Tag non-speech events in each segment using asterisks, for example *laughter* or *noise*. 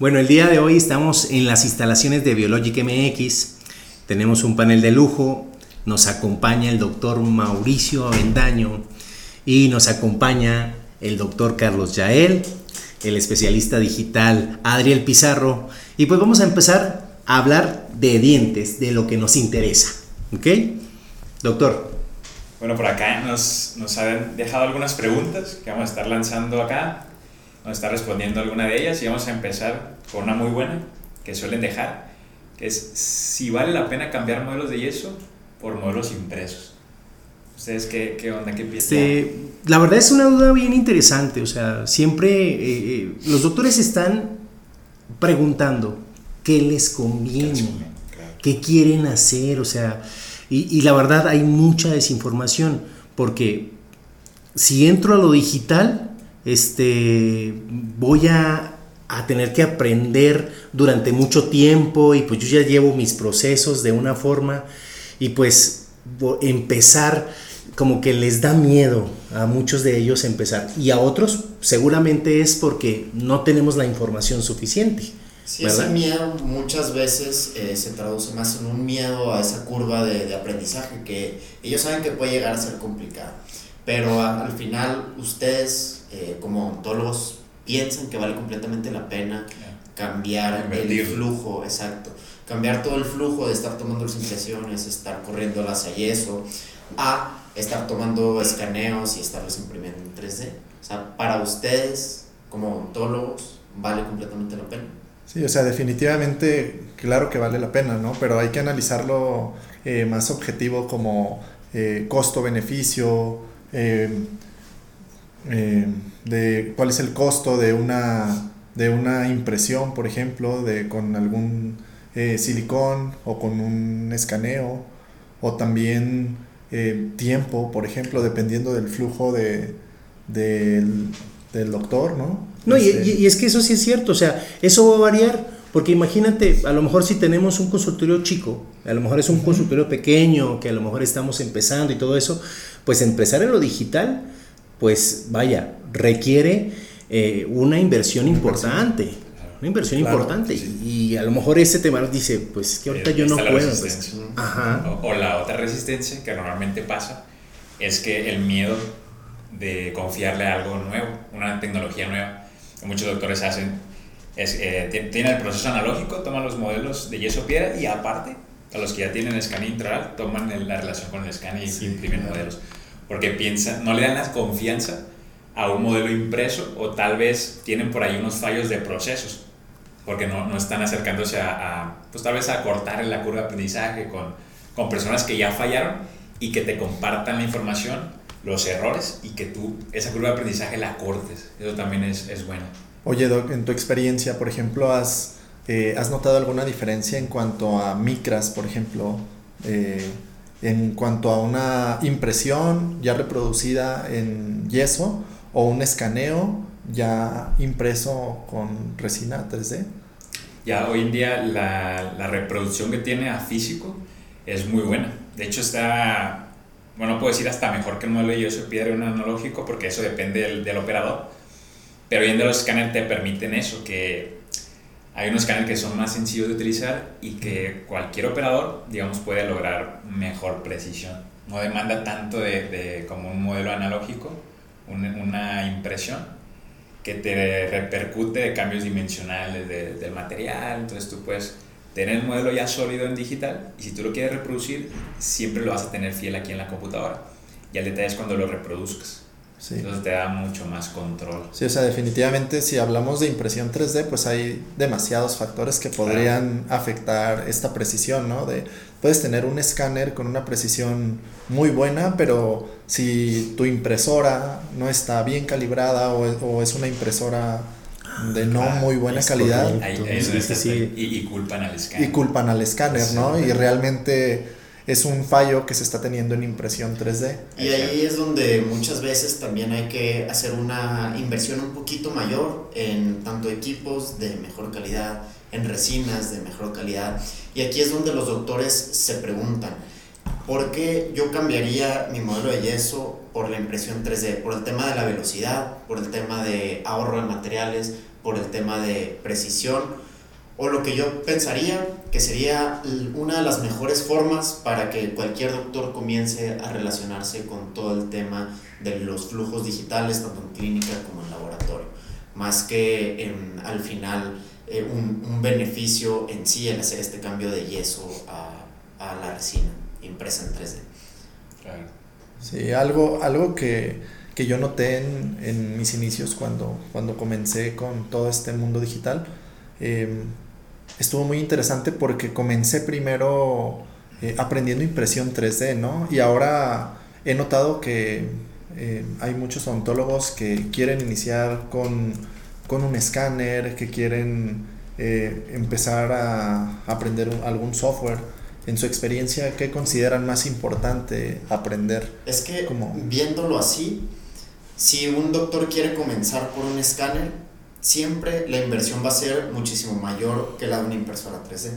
Bueno, el día de hoy estamos en las instalaciones de Biologic MX. Tenemos un panel de lujo. Nos acompaña el doctor Mauricio Avendaño y nos acompaña el doctor Carlos Yael, el especialista digital Adriel Pizarro. Y pues vamos a empezar a hablar de dientes, de lo que nos interesa. ¿Ok? Doctor. Bueno, por acá nos, nos han dejado algunas preguntas que vamos a estar lanzando acá. A estar respondiendo alguna de ellas y vamos a empezar con una muy buena que suelen dejar, que es si vale la pena cambiar modelos de yeso por modelos impresos. ¿Ustedes qué, qué onda? ¿Qué piensan? Este, la verdad es una duda bien interesante. O sea, siempre eh, eh, los doctores están preguntando qué les conviene, qué quieren hacer. O sea, y, y la verdad hay mucha desinformación porque si entro a lo digital, este, voy a, a, tener que aprender durante mucho tiempo y pues yo ya llevo mis procesos de una forma y pues empezar como que les da miedo a muchos de ellos empezar y a otros seguramente es porque no tenemos la información suficiente. Sí, ese miedo muchas veces eh, se traduce más en un miedo a esa curva de, de, aprendizaje que ellos saben que puede llegar a ser complicado, pero a, al final ustedes eh, como ontólogos piensan que vale completamente la pena cambiar el flujo, exacto, cambiar todo el flujo de estar tomando las impresiones, estar corriendo las a yeso, a estar tomando escaneos y estarlos imprimiendo en 3D. O sea, para ustedes, como ontólogos, vale completamente la pena. Sí, o sea, definitivamente, claro que vale la pena, ¿no? Pero hay que analizarlo eh, más objetivo como eh, costo-beneficio, eh, eh, de cuál es el costo de una, de una impresión, por ejemplo, de, con algún eh, silicón o con un escaneo, o también eh, tiempo, por ejemplo, dependiendo del flujo de, del, del doctor, ¿no? No, este... y, y, es que eso sí es cierto, o sea, eso va a variar, porque imagínate, a lo mejor si tenemos un consultorio chico, a lo mejor es un consultorio pequeño, que a lo mejor estamos empezando y todo eso, pues empezar en lo digital, pues vaya, requiere eh, una inversión importante. Una inversión claro, importante. Sí. Y a lo mejor ese tema dice, pues que ahorita yo no puedo. Pues. Ajá. O, o, la otra resistencia que normalmente pasa es que el miedo de confiarle a algo nuevo, una tecnología nueva, que muchos doctores hacen, es, eh, tienen el proceso analógico, toman los modelos de yeso piedra y aparte, a los que ya tienen escáner intraoral, toman el, la relación con el escáner y sí, imprimen modelos. Porque piensan, no le dan la confianza a un modelo impreso o tal vez tienen por ahí unos fallos de procesos porque no, no están acercándose a, a, pues tal vez a cortar la curva de aprendizaje con, con personas que ya fallaron y que te compartan la información, los errores y que tú esa curva de aprendizaje la cortes. Eso también es, es bueno. Oye, Doc, en tu experiencia, por ejemplo, ¿has, eh, ¿has notado alguna diferencia en cuanto a micras, por ejemplo? Eh, en cuanto a una impresión ya reproducida en yeso o un escaneo ya impreso con resina 3D? Ya hoy en día la, la, reproducción que tiene a físico es muy buena. De hecho está, bueno, puedo decir hasta mejor que el modelo de yeso piedra un analógico porque eso depende del, del operador. Pero hoy en día los escáneres te permiten eso, que hay unos escáneres que son más sencillos de utilizar y que cualquier operador, digamos, puede lograr mejor precisión. No demanda tanto de, de como un modelo analógico, un, una impresión, que te repercute de cambios dimensionales de, del material, entonces tú puedes tener el modelo ya sólido en digital y si tú lo quieres reproducir, siempre lo vas a tener fiel aquí en la computadora. Y el detalle es cuando lo reproduzcas. Sí. Entonces te da mucho más control. Sí, o sea, definitivamente si hablamos de impresión 3D, pues hay demasiados factores que podrían claro. afectar esta precisión, ¿no? De, puedes tener un escáner con una precisión muy buena, pero si tu impresora no está bien calibrada o, o es una impresora de no ah, muy buena calidad. Ahí, ahí sí, sí, sí. Y, y, culpan al escáner. Y culpan al escáner, ¿no? Y realmente es un fallo que se está teniendo en impresión 3D. Y ahí es donde muchas veces también hay que hacer una inversión un poquito mayor en tanto equipos de mejor calidad, en resinas de mejor calidad. Y aquí es donde los doctores se preguntan, ¿por qué yo cambiaría mi modelo de yeso por la impresión 3D? Por el tema de la velocidad, por el tema de ahorro de materiales, por el tema de precisión o lo que yo pensaría que sería una de las mejores formas para que cualquier doctor comience a relacionarse con todo el tema de los flujos digitales, tanto en clínica como en laboratorio, más que en, al final eh, un, un, beneficio en sí en hacer este cambio de yeso a, a la resina impresa en 3D. Claro. Sí, algo, algo que, que yo noté en, en, mis inicios cuando, cuando comencé con todo este mundo digital, eh, estuvo muy interesante porque comencé primero eh, aprendiendo impresión 3D, ¿no? Y ahora he notado que eh, hay muchos odontólogos que quieren iniciar con, con un escáner, que quieren eh, empezar a aprender algún software. En su experiencia, ¿qué consideran más importante aprender? Es que, viéndolo así, si un doctor quiere comenzar por un escáner, siempre la inversión va a ser muchísimo mayor que la de una impresora 3D.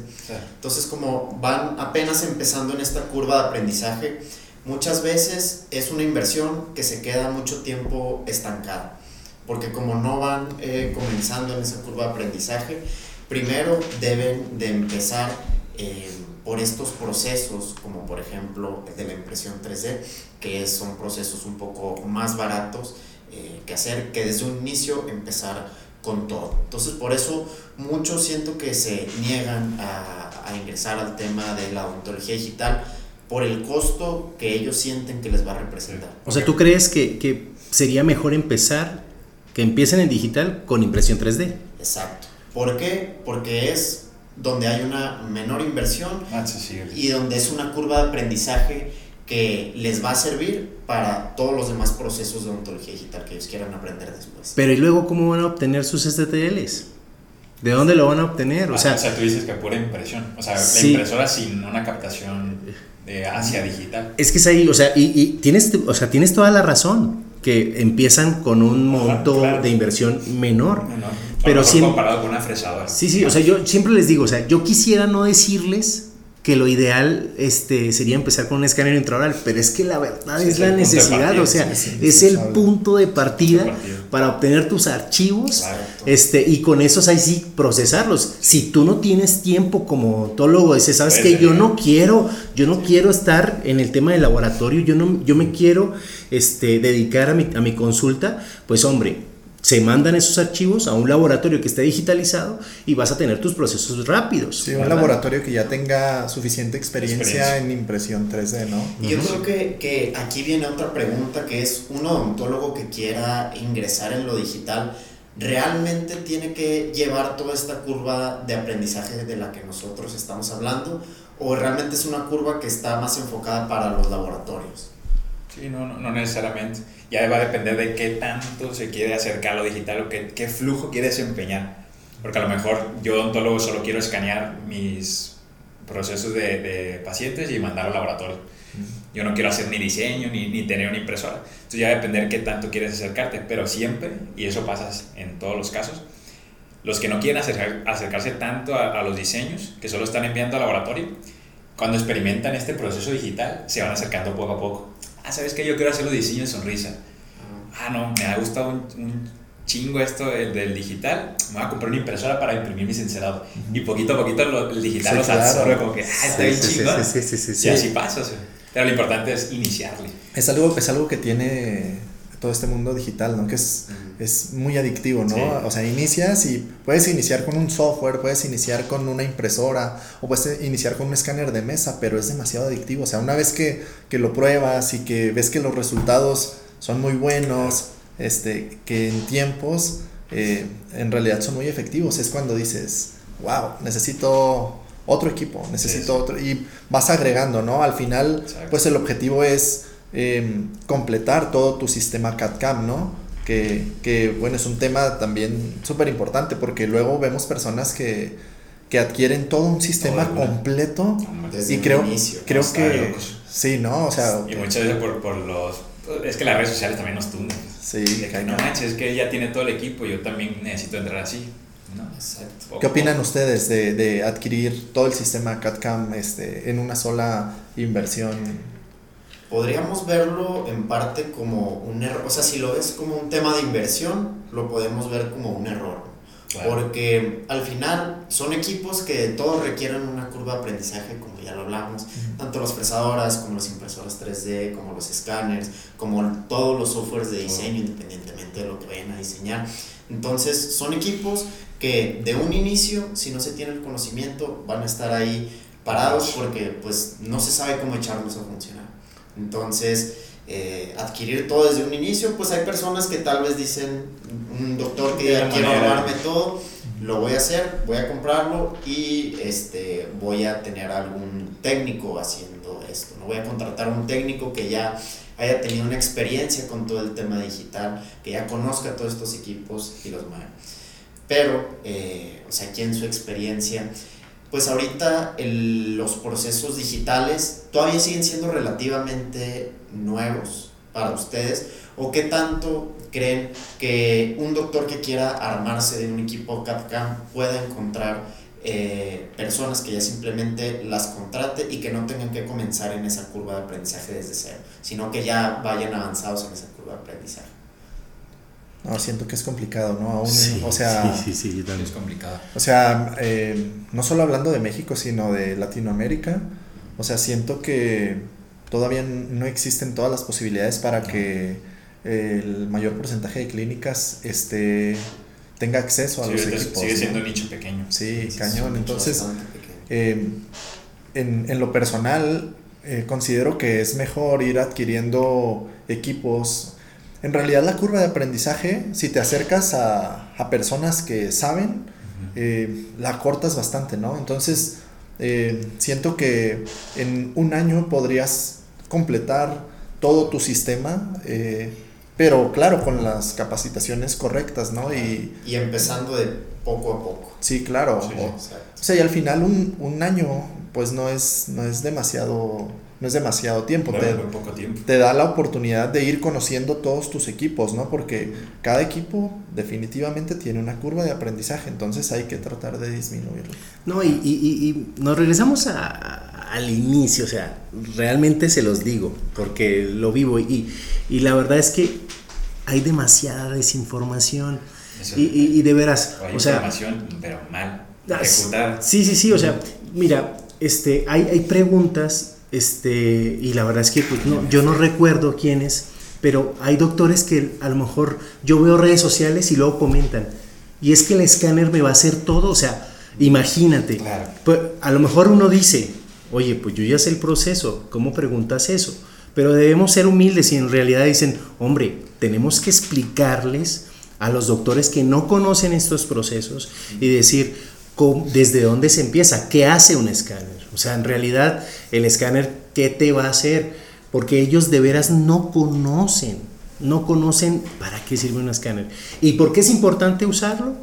Entonces, como van apenas empezando en esta curva de aprendizaje, muchas veces es una inversión que se queda mucho tiempo estancada, porque como no van eh, comenzando en esa curva de aprendizaje, primero deben de empezar eh, por estos procesos, como por ejemplo el de la impresión 3D, que son procesos un poco más baratos eh, que hacer, que desde un inicio empezar con todo. Entonces, por eso muchos siento que se niegan a, a, ingresar al tema de la odontología digital por el costo que ellos sienten que les va a representar. O sea, ¿tú crees que, que sería mejor empezar, que empiecen en digital con impresión 3D? Exacto. ¿Por qué? Porque es donde hay una menor inversión y donde es una curva de aprendizaje que les va a servir para todos los demás procesos de ontología digital que ellos quieran aprender después. Pero ¿y luego cómo van a obtener sus STLs? ¿De dónde lo van a obtener? O, sea, o sea, tú dices que pura impresión. O sea, la impresora sin una captación de hacia digital. Es que es ahí, o sea, y, y, tienes, o sea, tienes toda la razón. Que empiezan con un monto claro. de inversión menor. menor. Pero siempre. comparado con una fresadora. Sí, sí, o sea, yo siempre les digo, o sea, yo quisiera no decirles que lo ideal este, sería empezar con un escáner intraoral, pero es que la verdad sí, es la necesidad, o sea, es el punto de partida para obtener tus archivos este, y con esos ahí sí procesarlos. Si tú no tienes tiempo como odontólogo, dices, ¿sabes qué? Yo no quiero, yo no quiero estar en el tema del laboratorio, yo, no, yo me quiero este, dedicar a mi, a mi consulta, pues hombre, se mandan esos archivos a un laboratorio que esté digitalizado y vas a tener tus procesos rápidos. Sí, un laboratorio que ya tenga suficiente experiencia, experiencia. en impresión 3D, ¿no? Y yo creo que, que aquí viene otra pregunta que es un odontólogo que quiera ingresar en lo digital. ¿Realmente tiene que llevar toda esta curva de aprendizaje de la que nosotros estamos hablando? ¿O realmente es una curva que está más enfocada para los laboratorios? Sí, no, no, no, necesariamente. Ya va a depender de qué tanto se quiere acercar a lo digital o qué, qué flujo quiere desempeñar. Porque a lo mejor yo, odontólogo, solo quiero escanear mis procesos de, de pacientes y mandar al laboratorio. Yo no quiero hacer ni diseño ni, ni tener una impresora. Entonces ya va a depender qué tanto quieres acercarte. Pero siempre, y eso pasa en todos los casos, los que no quieren acercar, acercarse tanto a, a los diseños, que solo están enviando al laboratorio, cuando experimentan este proceso digital, se van acercando poco a poco ah, ¿sabes qué? Yo quiero hacer los diseños de sonrisa. Ah, no, me ha gustado un, un chingo esto el del digital. Me voy a comprar una impresora para imprimir mi sincerado. Y poquito a poquito lo, el digital sí, los claro. absorbe como que, ah, está sí, bien sí, chingón. Sí, sí, sí, sí, Y así pasa, o sea. Pero lo importante es iniciarle. Es algo, es algo que tiene todo este mundo digital, ¿no? Que es, uh -huh. es muy adictivo, ¿no? Sí. O sea, inicias y puedes iniciar con un software, puedes iniciar con una impresora o puedes iniciar con un escáner de mesa, pero es demasiado adictivo. O sea, una vez que, que lo pruebas y que ves que los resultados son muy buenos, este, que en tiempos eh, en realidad son muy efectivos, es cuando dices, wow, necesito otro equipo, necesito otro, y vas agregando, ¿no? Al final, Exacto. pues el objetivo es eh, completar todo tu sistema CAD-CAM, ¿no? Que, que, bueno, es un tema también súper importante porque luego vemos personas que, que adquieren todo un sistema todo completo Desde y creo, inicio, creo que locos. sí, ¿no? O sea, y muchas veces por, por los es que las redes sociales también nos tundan. Sí, que no manches, es que ella tiene todo el equipo, yo también necesito entrar así. ¿no? Exacto. ¿Qué opinan ustedes de, de adquirir todo el sistema CAD-CAM este, en una sola inversión? Podríamos verlo en parte como un error, o sea, si lo ves como un tema de inversión, lo podemos ver como un error. Porque al final son equipos que todos requieren una curva de aprendizaje, como ya lo hablamos, tanto las fresadoras como las impresoras 3D, como los escáneres, como todos los softwares de diseño, independientemente de lo que vayan a diseñar. Entonces son equipos que de un inicio, si no se tiene el conocimiento, van a estar ahí parados porque pues no se sabe cómo echarlos a funcionar. Entonces, eh, adquirir todo desde un inicio, pues hay personas que tal vez dicen, un doctor que ya quiero armarme todo, lo voy a hacer, voy a comprarlo y este, voy a tener algún técnico haciendo esto. No voy a contratar a un técnico que ya haya tenido una experiencia con todo el tema digital, que ya conozca todos estos equipos y los mueva. Pero, eh, o sea, aquí en su experiencia, pues ahorita los procesos digitales todavía siguen siendo relativamente nuevos para ustedes o qué tanto creen que un doctor que quiera armarse de un equipo CAD-CAM pueda encontrar eh, personas que ya simplemente las contrate y que no tengan que comenzar en esa curva de aprendizaje desde cero, sino que ya vayan avanzados en esa curva de aprendizaje. No, siento que es complicado, ¿no? Aún, sí, o sea, sí, sí, sí, es complicado. O sea, eh, no solo hablando de México, sino de Latinoamérica, o sea, siento que todavía no existen todas las posibilidades para que el mayor porcentaje de clínicas este, tenga acceso a los equipos. Sigue siendo un nicho pequeño. Sí, cañón. Entonces, eh, en, en, lo personal, eh, considero que es mejor ir adquiriendo equipos. En realidad, la curva de aprendizaje, si te acercas a, a personas que saben, eh, la cortas bastante, ¿no? Entonces, siento que en un año podrías completar todo tu sistema pero claro, con las capacitaciones correctas, ¿no? Y, y empezando de poco a poco. Sí, claro. o, sea, y al final un, un, año, pues no es, no es demasiado, no es demasiado tiempo. te, poco tiempo. te da la oportunidad de ir conociendo todos tus equipos, ¿no? Porque cada equipo definitivamente tiene una curva de aprendizaje, entonces hay que tratar de disminuirlo. No, y, y, y nos regresamos a, al inicio, o sea, realmente se los digo, porque lo vivo y, y la verdad es que hay demasiada desinformación y, y, de veras, o, sea, información, pero mal ah, ejecutada. Sí, sí, sí, o sea, mira, este, hay, hay preguntas, este, y la verdad es que pues, no, yo no recuerdo quiénes, pero hay doctores que a lo mejor yo veo redes sociales y luego comentan, y es que el escáner me va a hacer todo, o sea, imagínate, pues, a lo mejor uno dice, Oye, pues yo ya sé el proceso, ¿cómo preguntas eso? Pero debemos ser humildes y en realidad dicen, hombre, tenemos que explicarles a los doctores que no conocen estos procesos y decir desde dónde se empieza, qué hace un escáner. O sea, en realidad el escáner, ¿qué te va a hacer? Porque ellos de veras no conocen, no conocen para qué sirve un escáner. ¿Y por qué es importante usarlo?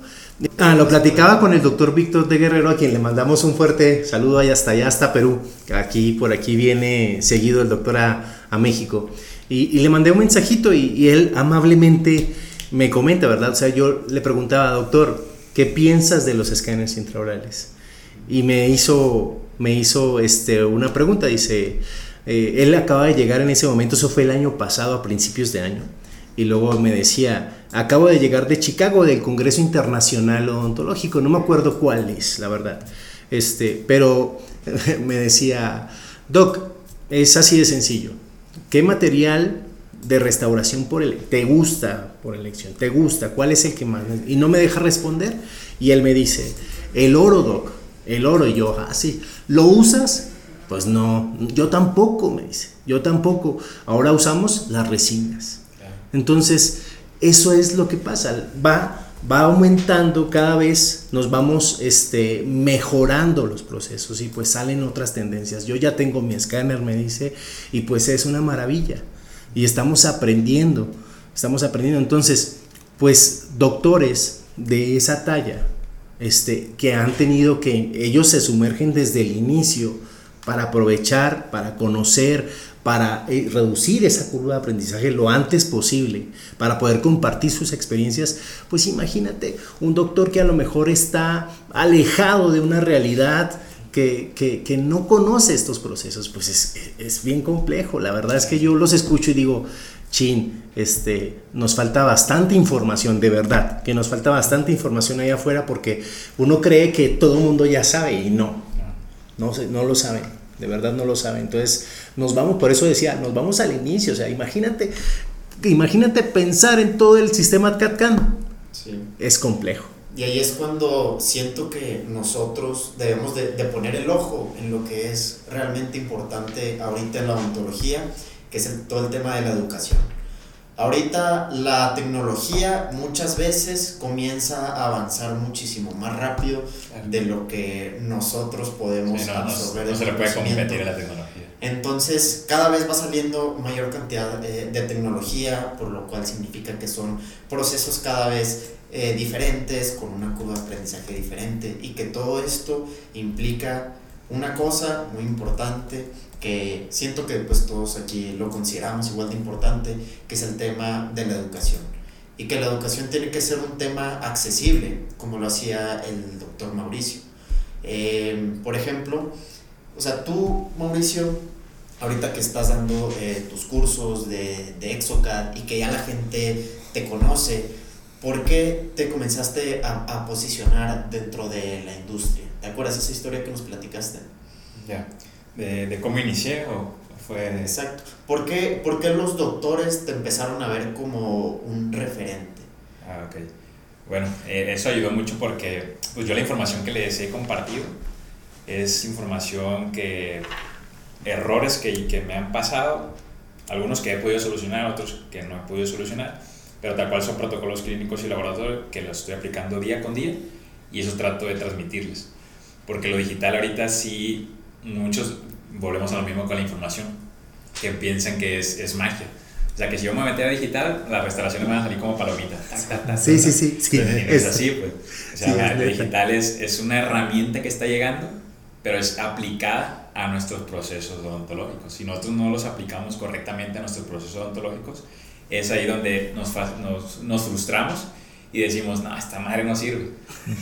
Ah, lo platicaba con el doctor Víctor de Guerrero, a quien le mandamos un fuerte saludo allá hasta allá, hasta Perú. Aquí, por aquí viene seguido el doctor a, a México. Y, y, le mandé un mensajito y, y, él amablemente me comenta, ¿verdad? O sea, yo le preguntaba, doctor, ¿qué piensas de los escáneres intraorales? Y me hizo, me hizo este, una pregunta, dice, eh, él acaba de llegar en ese momento, eso fue el año pasado, a principios de año y luego me decía, acabo de llegar de Chicago del Congreso Internacional Odontológico, no me acuerdo cuál es, la verdad. Este, pero *laughs* me decía, Doc, es así de sencillo. ¿Qué material de restauración por el, te gusta por elección? ¿Te gusta? ¿Cuál es el que más? Y no me deja responder. Y él me dice, el oro, Doc, el oro. Y yo, así, ah, ¿lo usas? Pues no, yo tampoco, me dice, yo tampoco. Ahora usamos las resinas. Entonces, eso es lo que pasa, va, va aumentando cada vez, nos vamos este, mejorando los procesos y pues salen otras tendencias. Yo ya tengo mi escáner, me dice, y pues es una maravilla. Y estamos aprendiendo, estamos aprendiendo. Entonces, pues doctores de esa talla, este, que han tenido que, ellos se sumergen desde el inicio para aprovechar, para conocer, para eh, reducir esa curva de aprendizaje lo antes posible, para poder compartir sus experiencias, pues imagínate un doctor que a lo mejor está alejado de una realidad que, que, no conoce estos procesos, pues es, es, bien complejo. La verdad es que yo los escucho y digo, chin, este, nos falta bastante información, de verdad, que nos falta bastante información allá afuera porque uno cree que todo el mundo ya sabe y no, no, no lo saben, de verdad no lo saben. Entonces nos vamos, por eso decía, nos vamos al inicio, o sea, imagínate, imagínate pensar en todo el sistema CAD-CAM. Es complejo. Y ahí es cuando siento que nosotros debemos de, de, poner el ojo en lo que es realmente importante ahorita en la odontología, que es el, todo el tema de la educación. Ahorita la tecnología muchas veces comienza a avanzar muchísimo más rápido de lo que nosotros podemos absorber. No, se le puede competir a la tecnología. Entonces, cada vez va saliendo mayor cantidad de, de tecnología, por lo cual significa que son procesos cada vez eh, diferentes, con una curva de aprendizaje diferente y que todo esto implica una cosa muy importante que siento que pues todos aquí lo consideramos igual de importante, que es el tema de la educación. Y que la educación tiene que ser un tema accesible, como lo hacía el doctor Mauricio. Eh, por ejemplo, o sea, tú, Mauricio, ahorita que estás dando eh, tus cursos de, de Exocad y que ya la gente te conoce, ¿por qué te comenzaste a, a, posicionar dentro de la industria? ¿Te acuerdas esa historia que nos platicaste? Ya, de, de, cómo inicié o fue... Exacto. ¿Por qué, ¿Por qué los doctores te empezaron a ver como un referente? Ah, ok. Bueno, eh, eso ayudó mucho porque pues yo la información que les he compartido es información que errores que, que me han pasado, algunos que he podido solucionar, otros que no he podido solucionar, pero tal cual son protocolos clínicos y laboratorios que los estoy aplicando día con día y eso trato de transmitirles. Porque lo digital ahorita sí, muchos volvemos a lo mismo con la información, que piensan que es, es magia. O sea, que si yo me meter a digital, las restauraciones van a salir como palomitas. Sí, sí, sí. sí. es, así, pues. O sea, sí, digital es, es una herramienta que está llegando, pero es aplicada a nuestros procesos odontológicos. Si nosotros no los aplicamos correctamente a nuestros procesos odontológicos, es ahí donde nos, nos, nos frustramos y decimos, no, esta madre no sirve.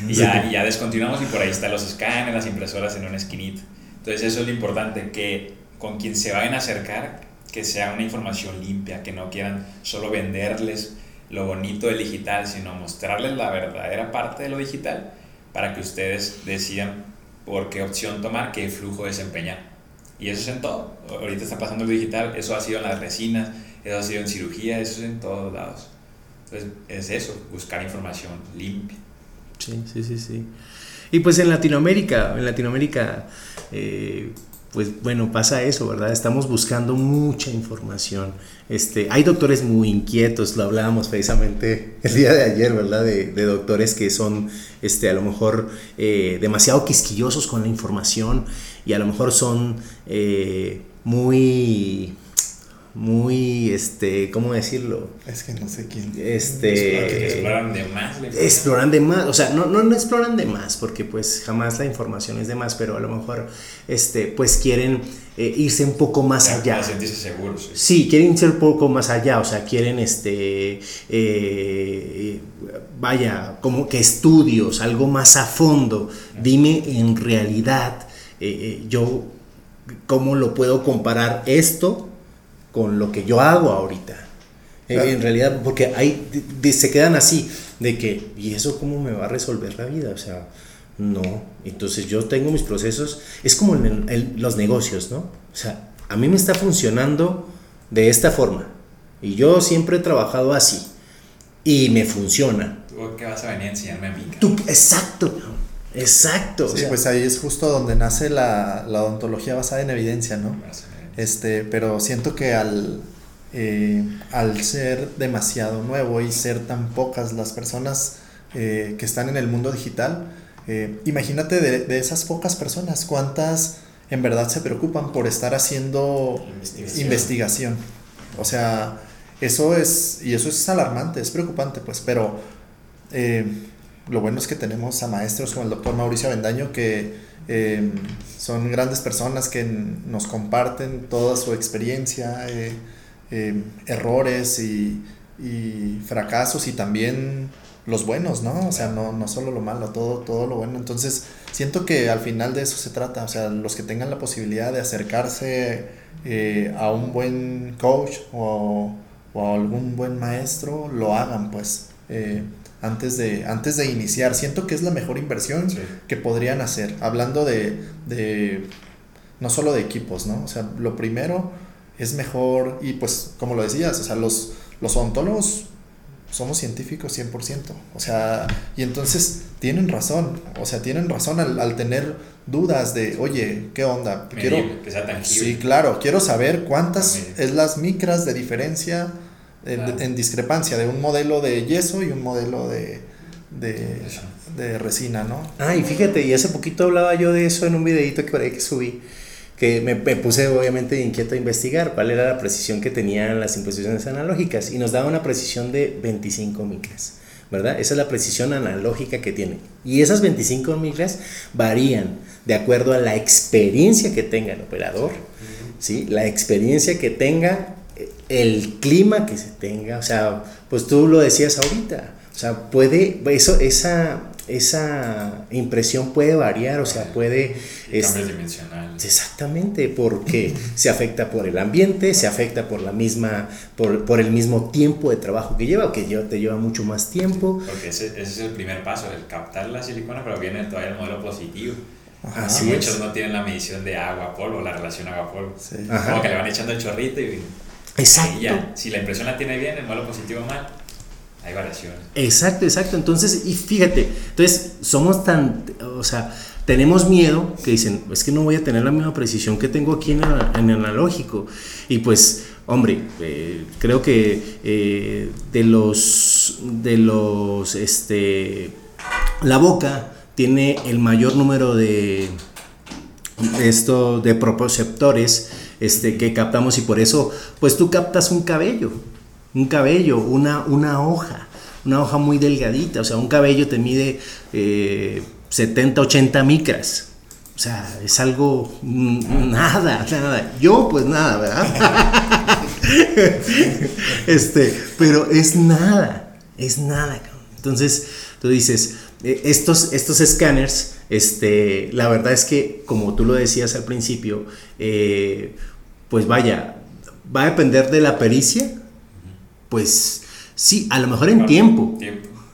Y ya, y ya descontinuamos y por ahí están los escáneres, las impresoras en una esquinita. Entonces eso es lo importante, que con quien se vayan a acercar, que sea una información limpia, que no quieran solo venderles lo bonito del digital, sino mostrarles la verdadera parte de lo digital para que ustedes decidan por qué opción tomar, qué flujo desempeñar. Y eso es en todo. Ahorita está pasando lo digital, eso ha sido en las resinas, eso ha sido en cirugía, eso es en todos lados. Entonces es eso, buscar información limpia. Sí, sí, sí, sí. Y pues en Latinoamérica, en Latinoamérica, eh, pues bueno, pasa eso, ¿verdad? Estamos buscando mucha información. Este, hay doctores muy inquietos, lo hablábamos precisamente el día de ayer, ¿verdad? De, de doctores que son, este, a lo mejor, eh, demasiado quisquillosos con la información y a lo mejor son eh, muy muy, este, ¿cómo decirlo? Es que no sé quién. Este, exploran de más. Exploran de más, o sea, no, no, no exploran de más, porque pues jamás la información es de más, pero a lo mejor, este, pues quieren eh, irse un poco más ya, allá. sentirse seguros. Sí. sí. quieren irse un poco más allá, o sea, quieren, este, eh, vaya, como que estudios, algo más a fondo. Dime en realidad, eh, yo, ¿cómo lo puedo comparar esto? Con lo que yo hago ahorita. Claro. En realidad, porque hay, se quedan así, de que, ¿y eso cómo me va a resolver la vida? O sea, no. Entonces yo tengo mis procesos, es como en el, los negocios, ¿no? O sea, a mí me está funcionando de esta forma. Y yo siempre he trabajado así. Y me funciona. ¿Tú qué vas a venir a enseñarme a mí? Tú, exacto. Exacto. Sí, o sea, pues ahí es justo donde nace la, la odontología basada en evidencia, ¿no? Este, pero siento que al, eh, al ser demasiado nuevo y ser tan pocas las personas eh, que están en el mundo digital, eh, imagínate de, de, esas pocas personas, cuántas en verdad se preocupan por estar haciendo investigación. investigación. O sea, eso es, y eso es alarmante, es preocupante, pues, pero lo bueno es que tenemos a maestros como el doctor Mauricio Avendaño que eh, son grandes personas que nos comparten toda su experiencia, eh, eh, errores y, fracasos y también los buenos, ¿no? O sea, no, no solo lo malo, todo, todo lo bueno. Entonces, siento que al final de eso se trata, o sea, los que tengan la posibilidad de acercarse a un buen coach o, o algún buen maestro lo hagan, pues. Antes de, antes de iniciar. Siento que es la mejor inversión que podrían hacer. Hablando de, de, no solo de equipos, ¿no? O sea, lo primero es mejor, y pues como lo decías, o sea, los, los odontólogos somos científicos 100%. O sea, y entonces tienen razón, o sea, tienen razón al, al tener dudas de, oye, ¿qué onda? quiero, que sea tangible. Sí, claro, quiero saber cuántas es las micras de diferencia en, discrepancia de un modelo de yeso y un modelo de, de, resina, ¿no? Ah, y fíjate, y hace poquito hablaba yo de eso en un videito que por ahí que subí, que me, puse obviamente inquieto a investigar cuál era la precisión que tenían las impresiones analógicas y nos daba una precisión de 25 micras. ¿verdad? Esa es la precisión analógica que tiene. Y esas 25 micras varían de acuerdo a la experiencia que tenga el operador, ¿sí? La experiencia que tenga el clima que se tenga, o sea, pues tú lo decías ahorita, o sea, puede, eso, esa, esa impresión puede variar, o sea, puede... Es, dimensionales. Exactamente, porque se afecta por el ambiente, se afecta por la misma, por, por el mismo tiempo de trabajo que lleva, o que te lleva mucho más tiempo. Porque ese, ese es el primer paso, el captar la silicona, pero viene todavía el modelo positivo. Así muchos no tienen la medición de agua-polvo, la relación agua-polvo. Como que le van echando el chorrito y Exacto. si la impresión la tiene bien, el modelo positivo mal, hay variaciones. Exacto, exacto. Entonces, y fíjate, entonces somos tan, o sea, tenemos miedo que dicen, es que no voy a tener la misma precisión que tengo aquí en el, en analógico. Y pues, hombre, eh, creo que eh, de los, de los, este, la boca tiene el mayor número de, esto, de propoceptores este, que captamos y por eso, pues tú captas un cabello, un cabello, una, una hoja, una hoja muy delgadita, o sea, un cabello te mide 70, eh, 80 micras. O sea, es algo mm, nada, nada. Yo pues nada, ¿verdad? *laughs* este, pero es nada, es nada. Entonces, tú dices, eh, estos, estos escáneres, este, la verdad es que, como tú lo decías al principio, eh, pues vaya, va a depender de la pericia, pues sí, a lo mejor en tiempo,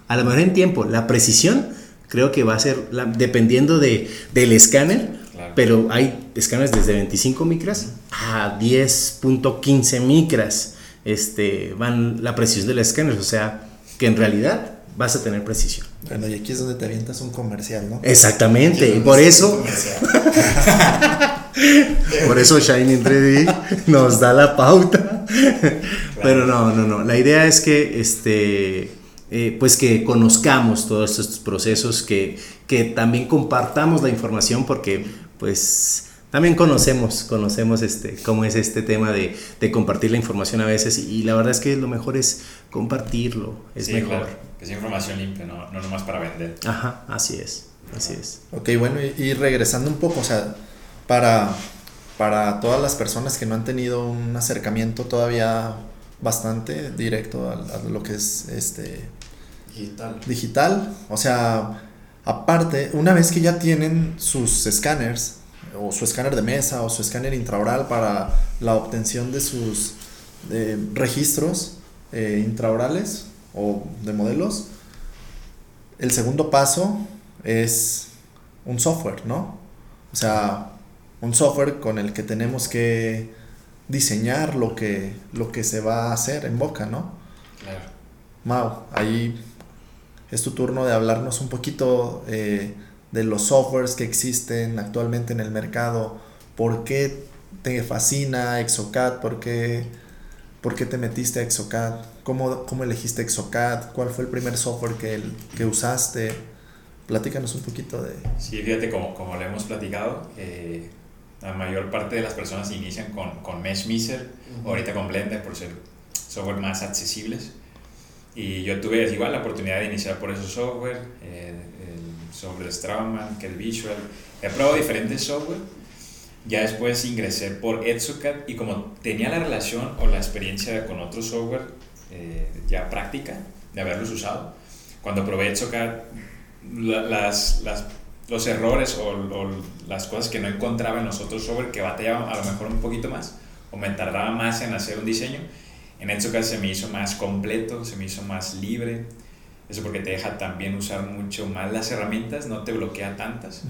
a lo mejor en tiempo, la precisión creo que va a ser dependiendo de, del escáner, pero hay escáneres desde 25 micras a 10.15 micras, este, van la precisión del escáner, o sea, que en realidad vas a tener precisión. Bueno, y aquí es donde te avientas un comercial, ¿no? Exactamente, y *laughs* por eso... por eso Shining 3D nos da la pauta. Pero no, no, no. La idea es que, este, eh, pues que conozcamos todos estos procesos, que, que también compartamos la información porque, pues, también conocemos, conocemos este, cómo es este tema de, de compartir la información a veces y, la verdad es que lo mejor es compartirlo, es mejor. Sea información limpia, no, no nomás para vender. Ajá, así es, así es. Ok, bueno, y, regresando un poco, o sea, para, para todas las personas que no han tenido un acercamiento todavía bastante directo a, a lo que es este digital. digital, o sea, aparte, una vez que ya tienen sus escáneres, o su escáner de mesa o su escáner intraoral para la obtención de sus registros eh, intraorales o de modelos. El segundo paso es un software, ¿no? O sea, un software con el que tenemos que diseñar lo que, lo que se va a hacer en Boca, ¿no? Claro. Mau, ahí es tu turno de hablarnos un poquito eh, de los softwares que existen actualmente en el mercado, por qué te fascina Exocad, por qué, por qué te metiste a Exocad, ¿Cómo, cómo elegiste Exocad, cuál fue el primer software que, que usaste. Platícanos un poquito de... Sí, fíjate, como, como le hemos platicado, eh, la mayor parte de las personas inician con, con Mesh Miser, ahorita con Blender por ser software más accesibles. Y yo tuve igual la oportunidad de iniciar por esos software. Eh, sobre Strauman, que el Visual. He probado diferentes software. Ya después ingresé por Etsucat y como tenía la relación o la experiencia con otro software eh, ya práctica de haberlos usado, cuando probé Etsucat, las, las, los errores o, o, las cosas que no encontraba en los otros software que batallaban a lo mejor un poquito más o me tardaba más en hacer un diseño, En Etsuka se me hizo más completo, se me hizo más libre. Eso porque te deja también usar mucho más las herramientas, no te bloquea tantas.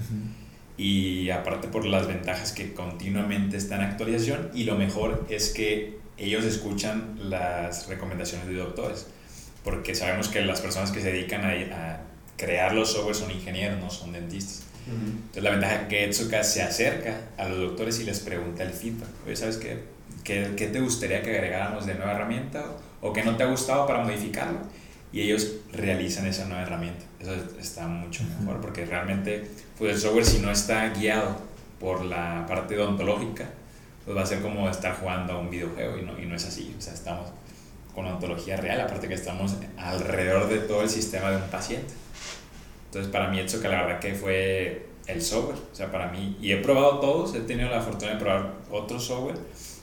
Y aparte por las ventajas que continuamente están en actualización. Y lo mejor es que ellos escuchan las recomendaciones de doctores. Porque sabemos que las personas que se dedican a, a crear los software son ingenieros, no son dentistas. Entonces la ventaja es que Etsuka se acerca a los doctores y les pregunta el feedback. Oye, ¿sabes qué? ¿Qué, qué te gustaría que agregáramos de nueva herramienta? ¿O qué no te ha gustado para modificarlo? Y ellos realizan esa nueva herramienta. Eso está mucho mejor porque realmente pues el software si no está guiado por la parte odontológica, pues va a ser como estar jugando a un videojuego y no, y no es así. O sea, estamos con ontología real, aparte que estamos alrededor de todo el sistema de un paciente. Entonces, para mí, que la verdad que fue el software. O sea, para mí, y he probado todos, he tenido la fortuna de probar otro software,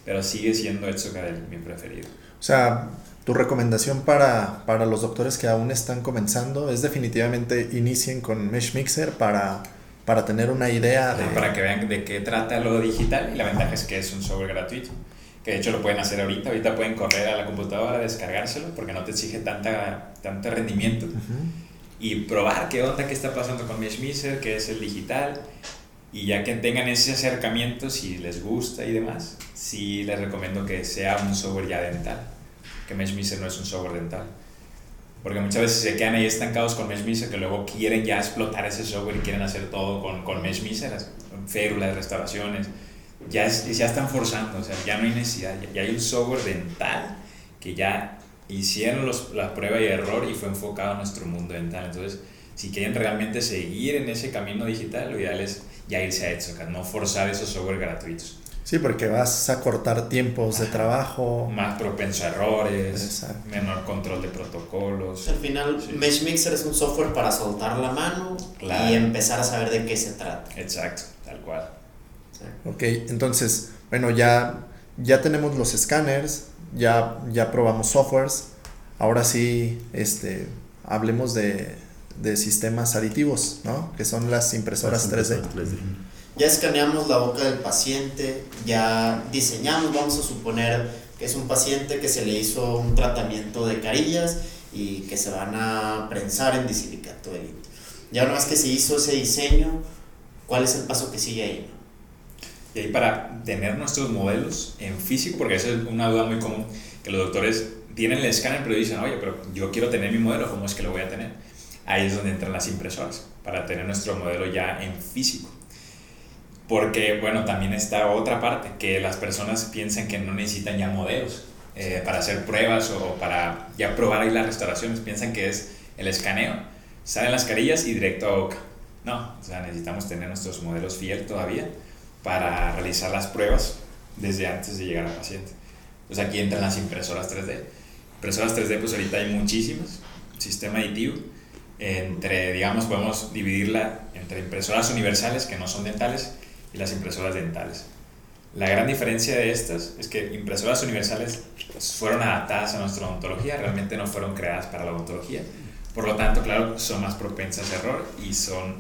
pero sigue siendo Etsuka el, mi preferido. O sea, tu recomendación para, para, los doctores que aún están comenzando es definitivamente inicien con Mesh Mixer para, para tener una idea de... Para que vean de qué trata lo digital y la ventaja es que es un software gratuito. Que de hecho lo pueden hacer ahorita, ahorita pueden correr a la computadora, descargárselo, porque no te exige tanta, tanto rendimiento. Uh y probar qué onda, qué está pasando con Meshmiser, qué es el digital. Y ya que tengan ese acercamiento, si les gusta y demás, sí les recomiendo que sea un software ya dental. Que Meshmiser no es un software dental. Porque muchas veces se quedan ahí estancados con Meshmiser, que luego quieren ya explotar ese software y quieren hacer todo con, con Meshmiser, férulas, restauraciones. Ya, ya están forzando, o sea, ya no hay necesidad. Ya, hay un software dental que ya hicieron los, la prueba y error y fue enfocado a nuestro mundo dental. Entonces, si quieren realmente seguir en ese camino digital, lo ideal es ya irse a Etsoca, no forzar esos software gratuitos. Sí, porque vas a cortar tiempos de trabajo. Más propenso a errores, menor control de protocolos. Al final, Mesh Mixer es un software para soltar la mano y empezar a saber de qué se trata. Exacto, tal cual. Ok, entonces, bueno, ya, ya tenemos los escáneres, ya, ya probamos softwares, ahora sí este, hablemos de, de sistemas aditivos, ¿no? que son las impresoras, 3D. Ya escaneamos la boca del paciente, ya diseñamos, vamos a suponer que es un paciente que se le hizo un tratamiento de carillas y que se van a prensar en disilicato Ya una vez que se hizo ese diseño, ¿cuál es el paso que sigue ahí? Y ahí para tener nuestros modelos en físico, porque esa es una duda muy común, que los doctores tienen el escáner pero dicen, oye, pero yo quiero tener mi modelo, ¿cómo es que lo voy a tener? Ahí es donde entran las impresoras, para tener nuestro modelo ya en físico. Porque, bueno, también está otra parte, que las personas piensan que no necesitan ya modelos eh, para hacer pruebas o para ya probar ahí las restauraciones, piensan que es el escaneo, salen las carillas y directo a boca. No, o sea, necesitamos tener nuestros modelos fiel todavía para realizar las pruebas desde antes de llegar al paciente. Pues aquí entran las impresoras 3D. Impresoras 3D, pues ahorita hay muchísimas, sistema aditivo. Entre, digamos, podemos dividirla entre impresoras universales, que no son dentales, y las impresoras dentales. La gran diferencia de estas es que impresoras universales fueron adaptadas a nuestra odontología, realmente no fueron creadas para la odontología. Por lo tanto, claro, son más propensas a error y son...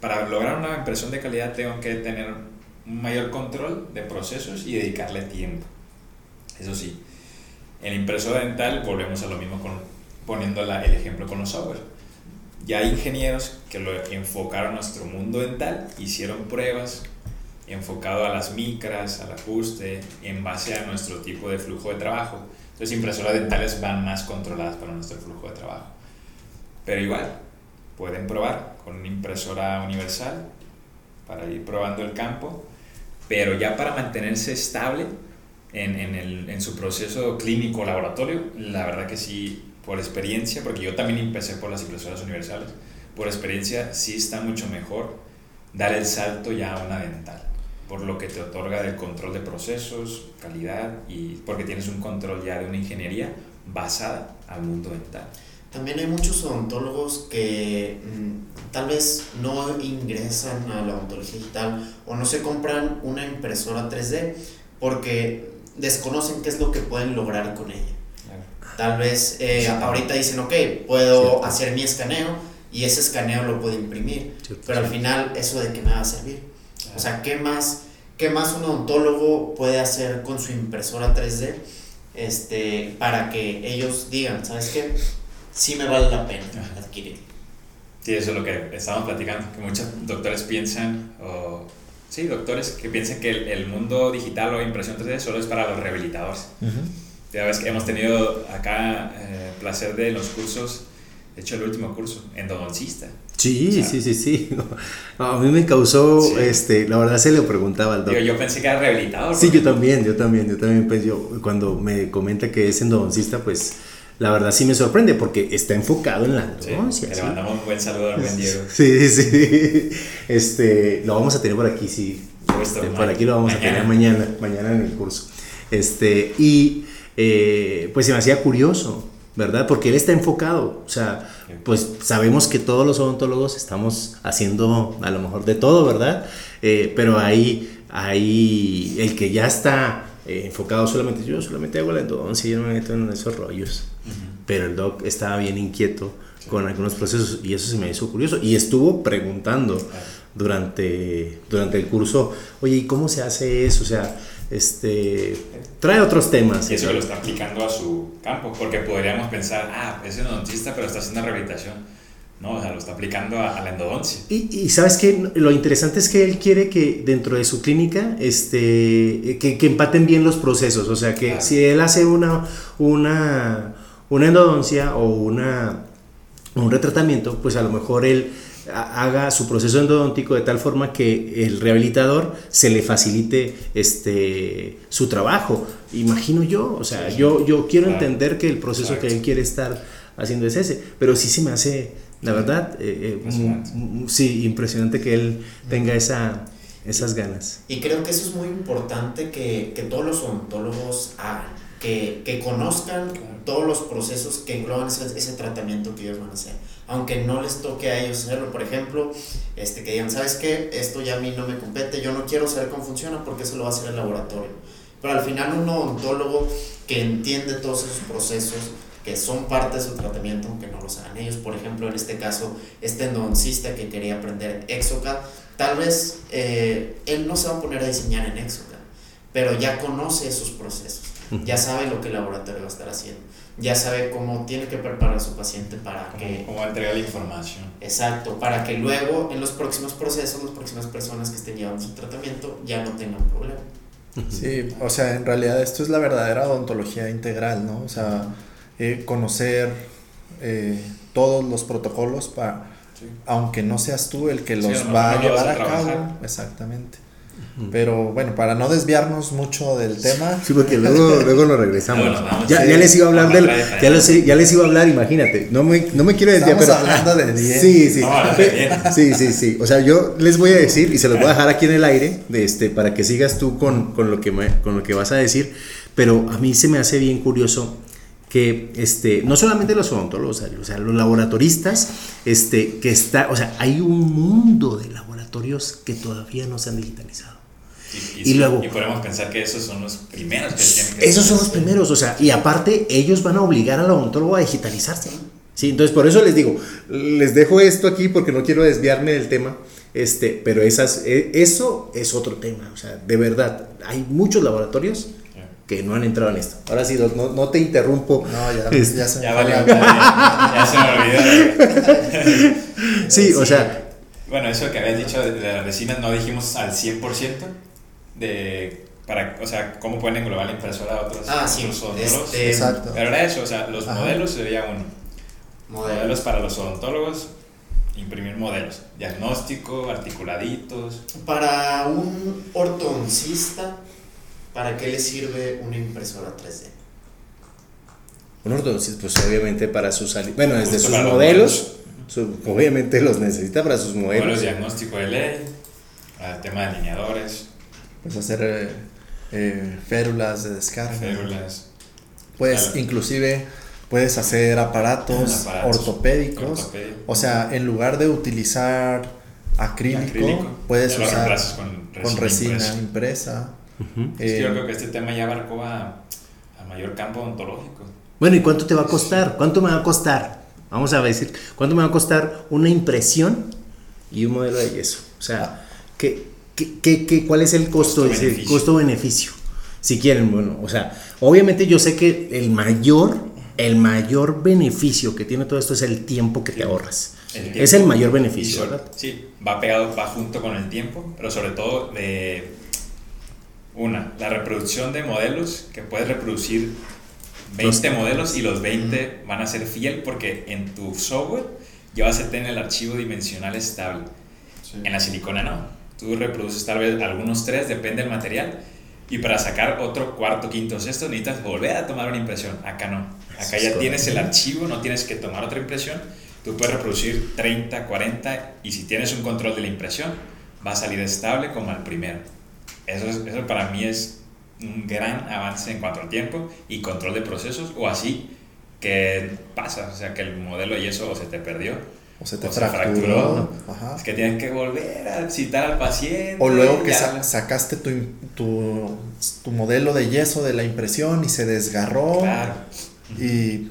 Para lograr una impresión de calidad tengo que tener un mayor control de procesos y dedicarle tiempo. Eso sí, en impresora dental volvemos a lo mismo con, poniendo el ejemplo con los software. Ya hay ingenieros que lo enfocaron a nuestro mundo dental, hicieron pruebas enfocado a las micras, al ajuste, en base a nuestro tipo de flujo de trabajo. Entonces impresoras dentales van más controladas para nuestro flujo de trabajo. Pero igual, pueden probar con una impresora universal para ir probando el campo pero ya para mantenerse estable en, en, el, en su proceso clínico laboratorio, la verdad que sí, por experiencia, porque yo también empecé por las impresoras universales, por experiencia sí está mucho mejor dar el salto ya a una dental, por lo que te otorga el control de procesos, calidad y porque tienes un control ya de una ingeniería basada al mundo dental. También hay muchos odontólogos que mm, tal vez no ingresan a la odontología digital o no se compran una impresora 3D porque desconocen qué es lo que pueden lograr con ella. Tal vez eh, ahorita dicen, ok, puedo hacer mi escaneo y ese escaneo lo puedo imprimir, pero al final eso de qué me va a servir. O sea, ¿qué más, ¿qué más un odontólogo puede hacer con su impresora 3D? este, para que ellos digan, ¿sabes qué? Sí me vale la pena adquirir. Sí, eso es lo que estábamos platicando, que muchos doctores piensan, o sí, doctores que piensan que el, el mundo digital o impresión 3D solo es para los rehabilitadores. Ya ves que hemos tenido acá eh, placer de los cursos, de hecho el último curso, endodoncista. Sí, O sea, sí, sí, sí. *laughs* No, a mí me causó, Sí. este, la verdad se lo preguntaba al doctor. yo pensé que era rehabilitador. Sí, yo también, yo también, yo también, pues yo, cuando me comenta que es endodoncista, pues la verdad sí me sorprende porque está enfocado en la Sí, endodoncia. ¿sí? le mandamos un buen saludo al buen Diego. Sí, sí. *laughs* Este, lo vamos a tener por aquí, sí. Este, por aquí lo vamos a tener mañana, mañana en el curso. Este, y eh, pues se me hacía curioso, ¿verdad? Porque él está enfocado, o sea, pues sabemos que todos los odontólogos estamos haciendo a lo mejor de todo, ¿verdad? Eh, pero ahí, ahí el que ya está eh, enfocado solamente, yo solamente hago la endodoncia, yo no me meto en esos rollos Ujú. pero el doc estaba bien inquieto con algunos procesos y eso se me hizo curioso y estuvo preguntando durante, durante el curso, oye, ¿y cómo se hace eso? O sea, este, trae otros temas. Y eso lo está aplicando a su campo, porque podríamos pensar, ah, es endodoncista, pero está haciendo rehabilitación. No, o sea, lo está aplicando a, a la endodoncia. Y, y sabes que lo interesante es que él quiere que dentro de su clínica este, que, que empaten bien los procesos. O sea, que Claro. si él hace una, una, una endodoncia o una, un retratamiento, pues a lo mejor él haga su proceso endodóntico de tal forma que el rehabilitador se le facilite este su trabajo. Imagino yo, o sea, yo, yo quiero Claro. entender que el proceso que él quiere estar haciendo es ese, pero sí se me hace, la verdad, eh, eh, Impresionante. sí, impresionante que él tenga esa, esas ganas. Y creo que eso es muy importante que, que todos los odontólogos hagan, que, que conozcan todos los procesos que engloban ese, tratamiento que ellos van a hacer, aunque no les toque a ellos hacerlo. Por ejemplo, este, que digan, ¿sabes qué? Esto ya a mí no me compete, yo no quiero saber cómo funciona porque eso lo va a hacer el laboratorio. Pero al final un odontólogo que entiende todos esos procesos, que son parte de su tratamiento, aunque no los hagan ellos. Por ejemplo, en este caso, este endodoncista que quería aprender Exocad, tal vez eh, él no se va a poner a diseñar en Exocad, pero ya conoce esos procesos, ya sabe lo que el laboratorio va a estar haciendo, ya sabe cómo tiene que preparar a su paciente para que... Cómo, entrega la información. Exacto, para que luego en los próximos procesos, las próximas personas que estén llevando su tratamiento ya no tengan problema. Sí, o sea, en realidad esto es la verdadera odontología integral, ¿no? O sea, eh, conocer eh, todos los protocolos para, Sí. aunque no seas tú el que Sí, los no, va no a llevar a a, cabo, exactamente. Pero bueno, para no desviarnos mucho del tema, Sí, porque luego, *laughs* luego lo regresamos. Luego nos vamos. ya, Sí. ya les iba a hablar Vamos de a lo- hablar de ya, les, ya les iba a hablar, imagínate. No me, no me quiero desviar, pero. hablando de diez. Sí, sí. No. Sí, sí, sí. O sea, yo les voy a decir y se los voy a dejar aquí en el aire de este, para que sigas tú con, con, lo que me- con lo que vas a decir. Pero a mí se me hace bien curioso que este, no solamente los odontólogos, o sea, los laboratoristas, este, que está, o sea, hay un mundo de laboratorios que todavía no se han digitalizado. Y, Y sí, luego- y podemos pensar que esos son los primeros que tienen que Esos son los primeros, o sea, y aparte ellos van a obligar al odontólogo a digitalizarse. Sí, entonces por eso les digo, les dejo esto aquí porque no quiero desviarme del tema, este, pero esas, e- eso es otro tema, o sea, de verdad, hay muchos laboratorios que no han entrado en esto. Ahora sí, no, no- te interrumpo. no, ya, Este, ya se me Ya fue valió, la- ya, ya se me olvidó. *laughs* Sí, o sea, Bueno, eso que habías dicho de, de las resinas no dijimos al 100% de para, o sea, cómo pueden englobar la impresora a otros, Ah, sí, otros odontólogos. este, Exacto. Pero era eso, o sea, los Ajá. modelos sería uno. Modelos modelos. para los odontólogos, imprimir modelos, diagnóstico, articuladitos. Para un ortodoncista, ¿para qué le sirve una impresora 3D? un ortodoncista, pues obviamente para sus, bueno, desde Justo sus modelos, obviamente los necesita para sus Modelos modelos. diagnóstico de ley, para el tema de alineadores, Pues hacer eh, eh, férulas de descarga. férulas, Pues Claro. inclusive puedes hacer aparatos, Aparatos ortopédicos. O sea, en lugar de utilizar acrílico, acrílico, puedes ya usar con con resina impresa. impresa. Ujú. Es que Eh, yo creo que este tema ya abarcó a, a mayor campo odontológico. Bueno, ¿y cuánto te va a costar? ¿Cuánto me va a costar? Vamos a decir, ¿cuánto me va a costar una impresión y un modelo de yeso? O sea, ¿qué, qué, qué- qué- cuál es el costo, Costo-beneficio. costo-beneficio? Si quieren, bueno, o sea, obviamente yo sé que el mayor, el mayor beneficio que tiene todo esto es el tiempo que te ahorras. es el mayor beneficio, ¿verdad? Sí, va pegado, va junto con el tiempo, pero sobre todo de una, la reproducción de modelos que puedes reproducir 20 modelos y los 20 van a ser fiel porque en tu software ya vas a tener el archivo dimensional estable. En la silicona no. Tú reproduces tal vez algunos tres, depende del material. Y para sacar otro cuarto, quinto, sexto, necesitas volver a tomar una impresión. Acá no. Acá ya tienes el archivo, no tienes que tomar otra impresión. Tú puedes reproducir 30, 40 y si tienes un control de la impresión, va a salir estable como al primero. Eso, eso para mí es un gran avance en cuanto al tiempo y control de procesos o así que pasa, o sea que el modelo y eso o se te perdió o se te fracturó, es que tienes que volver a citar al paciente o luego que sacaste tu, tu, tu, modelo de yeso de la impresión y se desgarró claro. y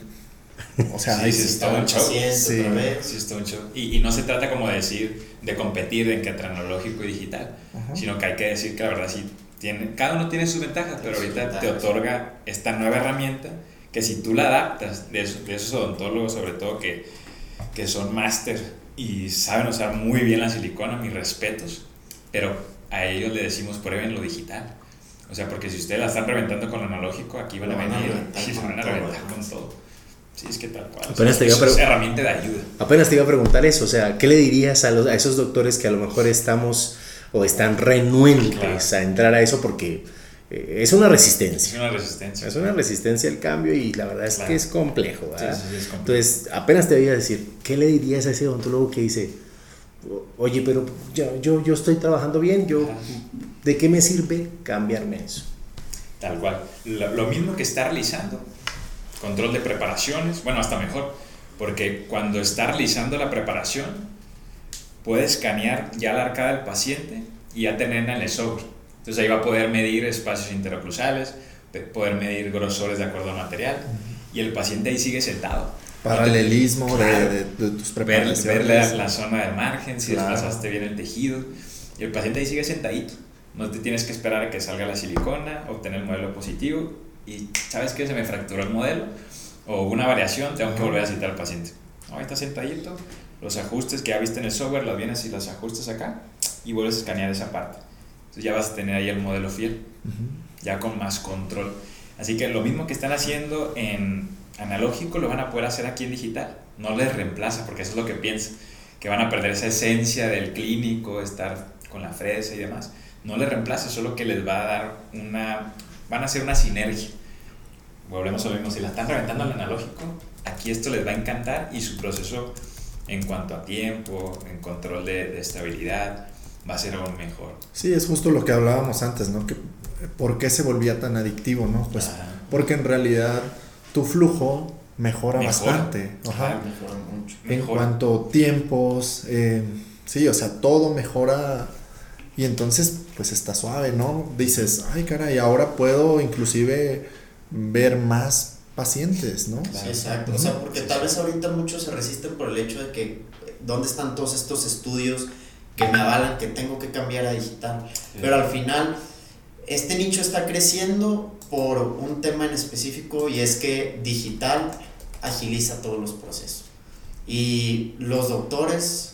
o sea, sí, sí, está un show. Sí, sí, está un show. Y, y, no se trata como de decir, de competir en que analógico y digital, sino que hay que decir que la verdad sí tiene, cada uno tiene sus ventajas, pero ahorita te otorga esta nueva herramienta que si tú la adaptas, de, esos, de esos odontólogos sobre todo que, que son máster y saben usar muy bien la silicona, mis respetos, pero a ellos le decimos prueben lo digital. O sea, porque si ustedes la están reventando con lo analógico, aquí van a venir y se van a reventar con todo. Sí, es que tal cual. Apenas te iba a herramienta de ayuda. Apenas te iba a preguntar eso, o sea, ¿qué le dirías a, los, a esos doctores que a lo mejor estamos o están renuentes a entrar a eso porque eh, es una resistencia. Es una resistencia. Es una resistencia al cambio y la verdad es que es complejo. Entonces, apenas te voy a decir, ¿qué le dirías a ese odontólogo que dice, oye, pero yo, yo, yo estoy trabajando bien, yo, ¿de qué me sirve cambiarme eso? Tal cual. Lo, lo mismo que está realizando. Control de preparaciones, bueno, hasta mejor, porque cuando está realizando la preparación, puede escanear ya la arcada del paciente y ya tenerla en el software. Entonces ahí va a poder medir espacios interoclusales, poder medir grosores de acuerdo al material y el paciente ahí sigue sentado. Paralelismo de, tus preparaciones. Ver, la, la, zona del margen, si desplazaste bien el tejido. Y el paciente ahí sigue sentadito. No te tienes que esperar a que salga la silicona, obtener el modelo positivo y sabes que se me fracturó el modelo o una variación, tengo que volver a citar al paciente. ahí está sentadito, los ajustes que ya viste en el software, los vienes y los ajustes acá y vuelves a escanear esa parte. Entonces ya vas a tener ahí el modelo fiel, ya con más control. Así que lo mismo que están haciendo en analógico lo van a poder hacer aquí en digital. No les reemplaza, porque eso es lo que piensan, que van a perder esa esencia del clínico, estar con la fresa y demás. No les reemplaza, solo que les va a dar una, van a hacer una sinergia. Volvemos a lo mismo, si la están reventando al analógico, aquí esto les va a encantar y su proceso en cuanto a tiempo, en control de, estabilidad, va a ser aún mejor. Sí, es justo lo que hablábamos antes, ¿no? Que, ¿Por qué se volvía tan adictivo, no? Pues porque en realidad tu flujo mejora, bastante. Ajá. mejora mucho. En cuanto a tiempos, eh, sí, o sea, todo mejora y entonces pues está suave, ¿no? Dices, ay caray, ahora puedo inclusive ver más pacientes, ¿no? Sí, exacto. O sea, porque tal vez ahorita muchos se resisten por el hecho de que dónde están todos estos estudios que me avalan que tengo que cambiar a digital. Pero al final, este nicho está creciendo por un tema en específico y es que digital agiliza todos los procesos. Y los doctores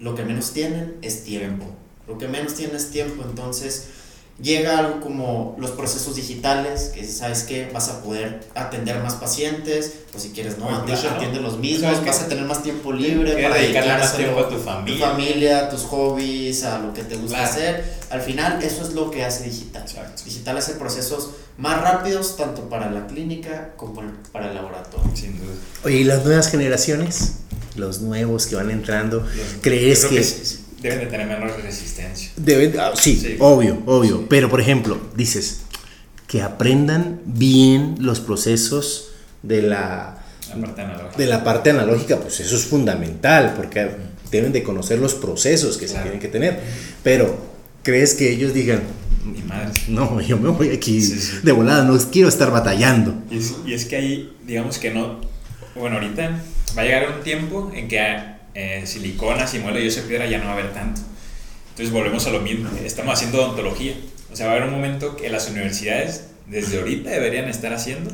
lo que menos tienen es tiempo. Lo que menos tienen es tiempo, entonces llega algo como los procesos digitales, que sabes que vas a poder atender más pacientes, pues si quieres no, atiende los mismos, vas a tener más tiempo libre para dedicarle más tiempo a tu familia. Tu familia, tus hobbies, a lo que te gusta hacer. Al final eso es lo que hace digital. Digital hace procesos más rápidos tanto para la clínica como para el laboratorio. Sin duda. Oye, ¿y las nuevas generaciones? Los nuevos que van entrando, ¿crees que Deben de tener menor resistencia. Deben, ah, sí, obvio, obvio. Pero, por ejemplo, dices que aprendan bien los procesos de la, parte analógica. De la parte analógica, pues eso es fundamental, porque deben de conocer los procesos que se tienen que tener. Pero, ¿crees que ellos digan, mi madre. No, yo me voy aquí de volada, no quiero estar batallando. Y es, y es, que ahí, digamos que no. Bueno, ahorita va a llegar un tiempo en que eh, siliconas y muelo y esa piedra ya no va a haber tanto. Entonces volvemos a lo mismo, estamos haciendo odontología. O sea, va a haber un momento que las universidades desde ahorita deberían estar haciendo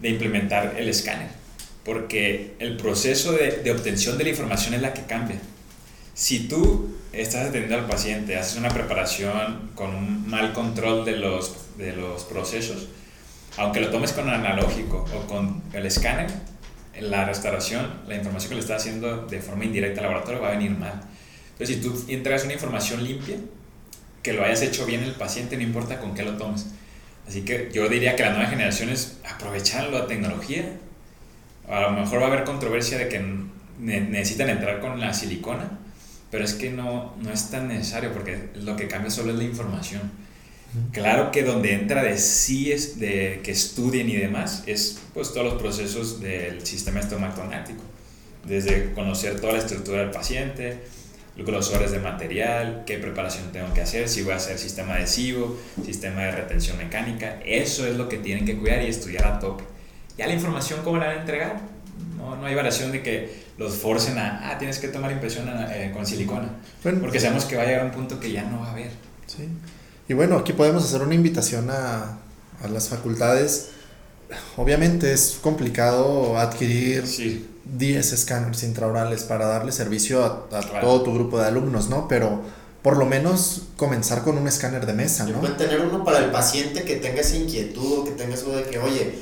de implementar el escáner, porque el proceso de, obtención de la información es la que cambia. Si tú estás atendiendo al paciente, haces una preparación con un mal control de los, de los procesos, aunque lo tomes con analógico o con el escáner, la restauración, la información que le estás haciendo de forma indirecta al laboratorio va a venir mal. Entonces, si tú entregas una información limpia, que lo hayas hecho bien el paciente, no importa con qué lo tomes. Así que yo diría que las nuevas generaciones aprovechan la tecnología. A lo mejor va a haber controversia de que necesitan entrar con la silicona, pero es que no, no es tan necesario porque lo que cambia solo es la información. Claro que donde entra de sí es de que estudien y demás es pues todos los procesos del sistema estomatonático, desde conocer toda la estructura del paciente, grosores de material, qué preparación tengo que hacer, si voy a hacer sistema adhesivo, sistema de retención mecánica, eso es lo que tienen que cuidar y estudiar a tope. Ya la información, ¿cómo la van a entregar? No, no hay variación de que los forcen a, ah, tienes que tomar impresión eh, con silicona. porque sabemos que va a llegar un punto que ya no va a haber. Sí. Y bueno, aquí podemos hacer una invitación a, a las facultades. Obviamente es complicado adquirir 10 escáneres intraorales para darle servicio a, todo tu grupo de alumnos, ¿no? Pero por lo menos comenzar con un escáner de mesa, ¿no? Pueden tener uno para el paciente que tenga esa inquietud, que tenga eso de que, oye,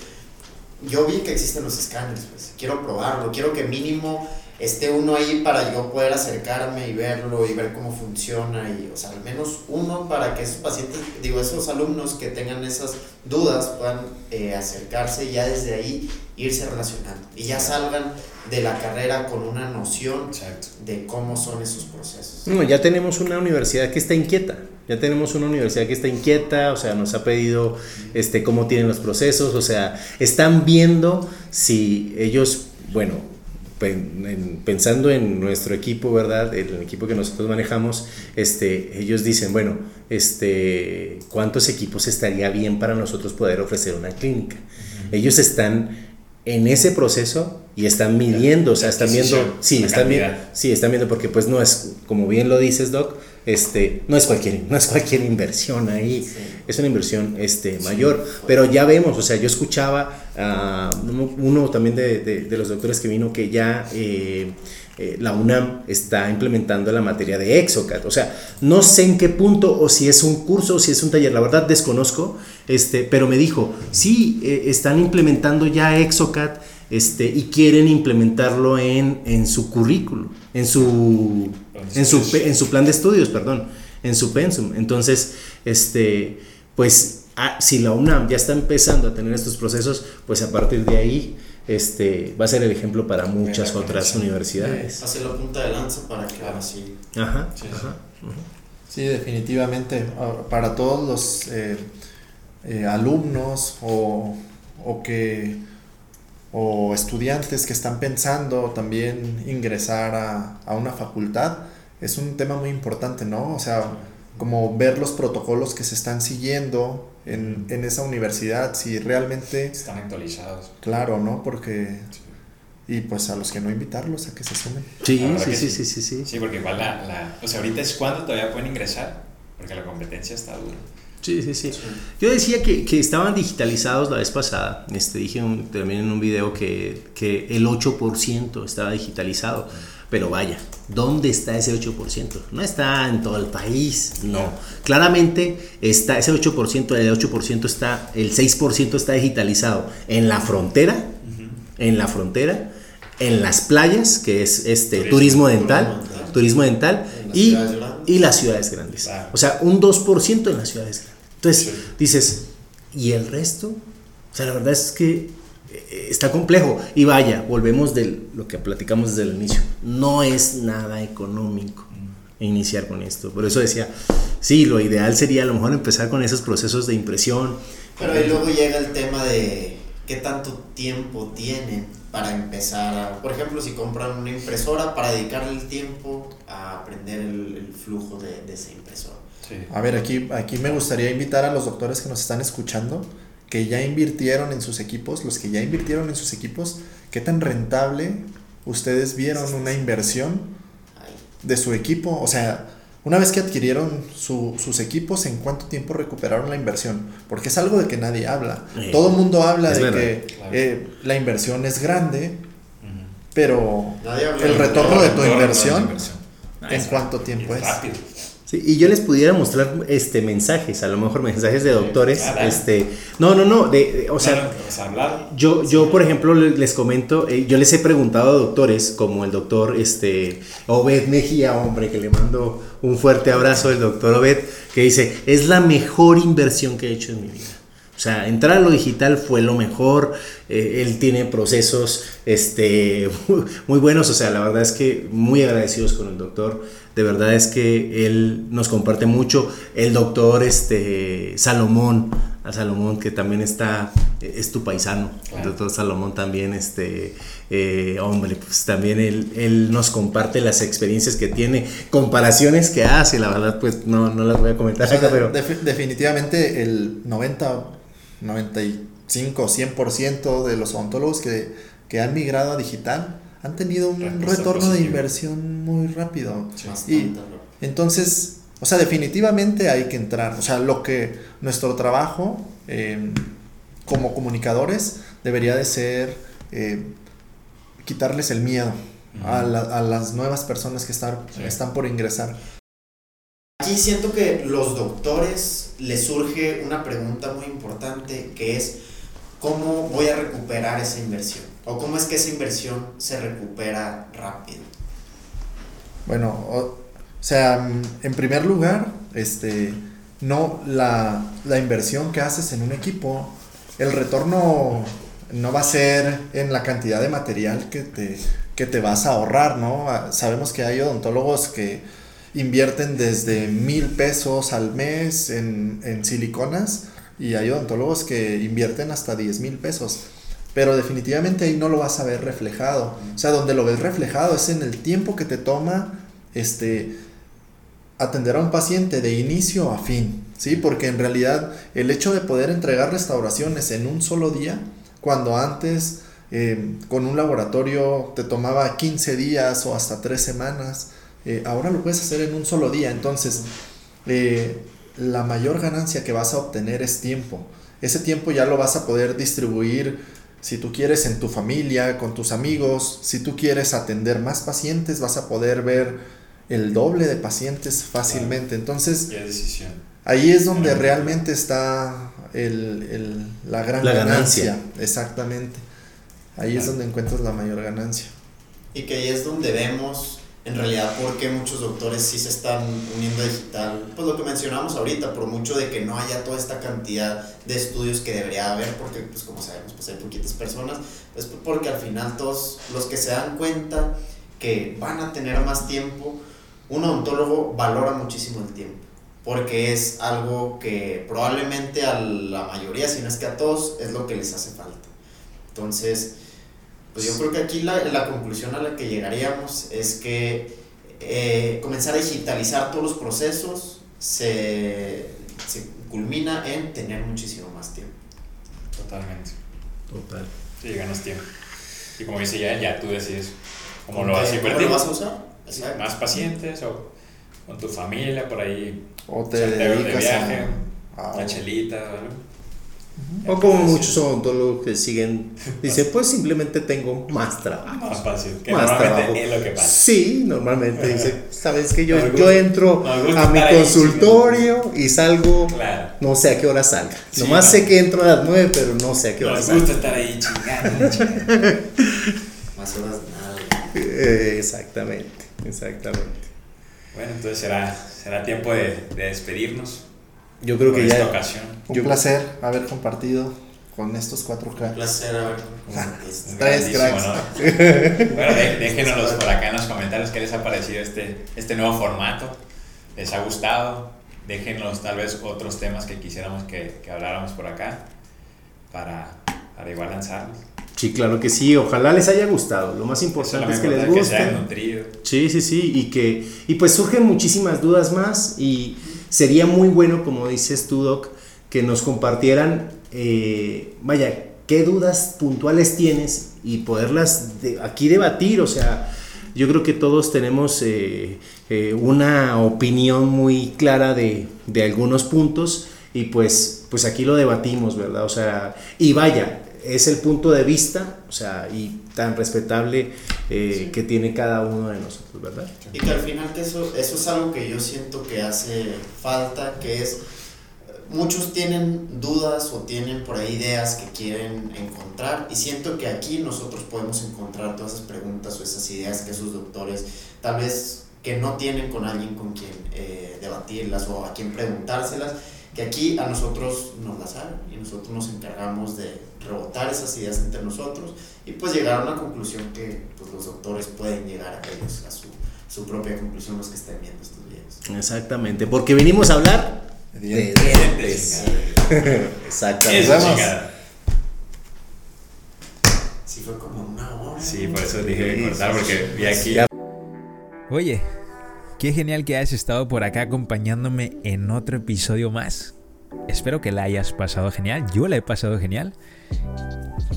yo vi que existen los escáneres, pues quiero probarlo, quiero que mínimo esté uno ahí para yo poder acercarme y verlo y ver cómo funciona y, o sea, al menos uno para que esos pacientes, digo, esos alumnos que tengan esas dudas puedan eh, acercarse y ya desde ahí irse relacionando y ya salgan de la carrera con una noción de cómo son esos procesos. No, ya tenemos una universidad que está inquieta. Ya tenemos una universidad que está inquieta, o sea, nos ha pedido este, cómo tienen los procesos, o sea, están viendo si ellos, bueno, pensando en nuestro equipo, ¿verdad? El equipo que nosotros manejamos, este, ellos dicen, bueno, este, ¿cuántos equipos estaría bien para nosotros poder ofrecer una clínica? Ellos están en ese proceso y están midiendo, o sea, están viendo, sí, están viendo, sí, están viendo porque pues no es, como bien lo dices, Doc, este, no es cualquier, no es cualquier inversión ahí, es una inversión este, mayor, pero ya vemos, o sea, yo escuchaba a uno también de, de, los doctores que vino que ya eh, eh, la UNAM está implementando la materia de ExoCAD. O sea, no sé en qué punto o si es un curso o si es un taller, la verdad desconozco, este, pero me dijo, sí, eh, están implementando ya ExoCAD este, y quieren implementarlo en, en su currículo, en su, en, su, en su plan de estudios, perdón, en su pensum. Entonces, este, pues ah, si la UNAM ya está empezando a tener estos procesos, pues a partir de ahí este, va a ser el ejemplo para muchas otras universidades. Hace la punta de lanza para que ahora sí. Ajá, sí, definitivamente. Ah, para todos los eh, eh, alumnos o, o, que o estudiantes que están pensando también ingresar a, a una facultad, es un tema muy importante, ¿no? O sea, como ver los protocolos que se están siguiendo en, en esa universidad, si realmente... Están actualizados. Claro, ¿no? Porque... Y pues a los que no invitarlos a que se sumen. Sí, sí, sí, sí, sí, sí, sí. porque igual la, la... O sea, ahorita es cuando todavía pueden ingresar, porque la competencia está dura. Sí, sí, sí. Yo decía que, que, estaban digitalizados la vez pasada. Este, dije también en un video que, que el 8% estaba digitalizado. Pero vaya, ¿dónde está ese 8%? No está en todo el país, no. Claramente está ese 8%, el 8% está, el 6% está digitalizado en la frontera, en la frontera, en las playas, que es este turismo, dental, turismo dental y, y las ciudades grandes. O sea, un 2% en las ciudades grandes. Entonces, dices, ¿y el resto? O sea, la verdad es que eh, está complejo. Y vaya, volvemos de lo que platicamos desde el inicio. No es nada económico iniciar con esto. Por eso decía, sí, lo ideal sería a lo mejor empezar con esos procesos de impresión. Pero ahí luego llega el tema de qué tanto tiempo tienen para empezar por ejemplo, si compran una impresora, para dedicarle el tiempo a aprender el, flujo de, de, esa impresora. A ver, aquí, aquí me gustaría invitar a los doctores que nos están escuchando que ya invirtieron en sus equipos, los que ya invirtieron en sus equipos, ¿qué tan rentable ustedes vieron una inversión de su equipo? O sea, una vez que adquirieron sus equipos, ¿en cuánto tiempo recuperaron la inversión? Porque es algo de que nadie habla. Todo el mundo habla de que eh, la inversión es grande, pero el retorno de tu inversión, ¿en cuánto tiempo es? Y yo les pudiera mostrar este mensajes, a lo mejor mensajes de doctores, este, no, no, no, de, o sea, yo, yo por ejemplo les comento, eh, yo les he preguntado a doctores como el doctor, este, Obed Mejía, hombre, que le mando un fuerte abrazo del doctor Obed, que dice, es la mejor inversión que he hecho en mi vida. O sea, entrar a lo digital fue lo mejor. Eh, él tiene procesos este, *laughs* muy buenos. O sea, la verdad es que muy agradecidos con el doctor. De verdad es que él nos comparte mucho. El doctor este, Salomón, a Salomón que también está, es tu paisano. El doctor Salomón también, este, eh, hombre, pues también él, él, nos comparte las experiencias que tiene, comparaciones que hace. La verdad, pues no, no las voy a comentar acá, pero... definitivamente el 90 95, 100% de los odontólogos que, que, han migrado a digital han tenido un retorno de inversión muy rápido. y entonces, o sea, definitivamente hay que entrar. O sea, lo que nuestro trabajo em, como comunicadores debería de ser eh, quitarles el miedo a, a, las nuevas personas que están, están por ingresar. Aquí siento que los doctores les surge una pregunta muy importante que es ¿cómo voy a recuperar esa inversión? ¿O cómo es que esa inversión se recupera rápido? Bueno, o, sea, en primer lugar, este, no la, la inversión que haces en un equipo, el retorno no va a ser en la cantidad de material que te, que te vas a ahorrar, ¿no? Ah, sabemos que hay odontólogos que invierten desde mil pesos al mes en, en siliconas y hay odontólogos que invierten hasta 10 mil pesos. Pero definitivamente ahí no lo vas a ver reflejado. O sea, donde lo ves reflejado es en el tiempo que te toma este, atender a un paciente de inicio a fin. ¿sí? Porque en realidad el hecho de poder entregar restauraciones en un solo día, cuando antes eh, con un laboratorio te tomaba 15 días o hasta 3 semanas, eh, ahora lo puedes hacer en un solo día. Entonces, eh, la mayor ganancia que vas a obtener es tiempo. Ese tiempo ya lo vas a poder distribuir, si tú quieres, en tu familia, con tus amigos. Si tú quieres atender más pacientes, vas a poder ver el doble de pacientes fácilmente. Entonces, ahí es donde realmente está la gran ganancia. Exactamente. Ahí es donde encuentras la mayor ganancia. Y que ahí es donde vemos en realidad porque muchos doctores sí se están uniendo a digital. Pues lo que mencionamos ahorita, por mucho de que no haya toda esta cantidad de estudios que debería haber, porque pues como sabemos, pues hay poquitas personas, es porque al final todos los que se dan cuenta que van a tener más tiempo, un odontólogo valora muchísimo el tiempo, porque es algo que probablemente a la mayoría, si no es que a todos, es lo que les hace falta. Entonces, pues yo creo que aquí la, la conclusión a la que llegaríamos es que eh, comenzar a digitalizar todos los procesos se, se, culmina en tener muchísimo más tiempo. Totalmente. Total. Sí, ganas tiempo. Y como dice ya, ya tú decides cómo lo vas a invertir. ¿Cómo lo vas a usar? Exacto. Más pacientes o con tu familia por ahí. O te dedicas de viaje, a... Una chelita, ¿no? O como muchos odontólogos que siguen, dice, pues simplemente tengo más trabajo. Más fácil, que más trabajo. es lo que pasa. Sí, normalmente dice, sabes que yo, yo entro a mi consultorio y salgo, no sé a qué hora salga. Nomás sé que entro a las 9, pero no sé a qué hora salga. Me gusta estar ahí chingando, chingando. *laughs* más horas nada. Eh, exactamente, exactamente. Bueno, entonces será, será tiempo de, de despedirnos. Yo creo que ya. ocasión. Un placer haber compartido con estos cuatro cracks. Un placer haber Tres cracks. *laughs* bueno, *laughs* déjenos por acá en los comentarios qué les ha parecido este, este nuevo formato. ¿Les ha gustado? Déjenos tal vez otros temas que quisiéramos que, que habláramos por acá para, para igual lanzarlos. Sí, claro que sí. Ojalá les haya gustado. Lo más importante es, que les guste. Que Sí, sí, sí. Y que y pues surgen muchísimas dudas más y sería muy bueno, como dices tú, Doc, que nos compartieran, eh, vaya, qué dudas puntuales tienes y poderlas aquí debatir, o sea, yo creo que todos tenemos eh, eh, una opinión muy clara de, de, algunos puntos y pues, pues aquí lo debatimos, ¿verdad? O sea, y vaya, es el punto de vista, o sea, y tan respetable eh, que tiene cada uno de nosotros, ¿verdad? Y que al final que eso, eso es algo que yo siento que hace falta, que es muchos tienen dudas o tienen por ahí ideas que quieren encontrar y siento que aquí nosotros podemos encontrar todas esas preguntas o esas ideas que esos doctores tal vez que no tienen con alguien con quien eh, debatirlas o a quien preguntárselas, que aquí a nosotros nos las saben y nosotros nos encargamos de rebotar esas ideas entre nosotros y pues llegar a una conclusión que pues, los doctores pueden llegar a ellos, a su, su propia conclusión los que estén viendo estos videos. Exactamente, porque venimos a hablar de dientes. Exactamente. Sí, fue como una hora. Sí, por eso dije cortar, porque vi aquí. Oye, qué genial que hayas estado por acá acompañándome en otro episodio más. Espero que la hayas pasado genial. Yo la he pasado genial.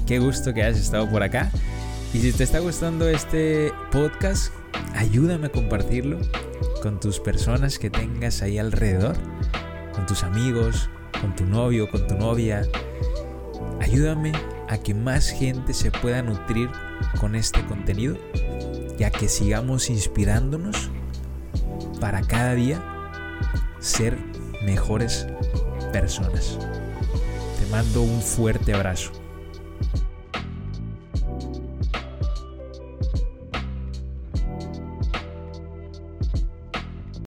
Qué gusto que hayas estado por acá. Y si te está gustando este podcast, ayúdame a compartirlo con tus personas que tengas ahí alrededor con tus amigos, con tu novio, con tu novia. Ayúdame a que más gente se pueda nutrir con este contenido y a que sigamos inspirándonos para cada día ser mejores personas. Te mando un fuerte abrazo.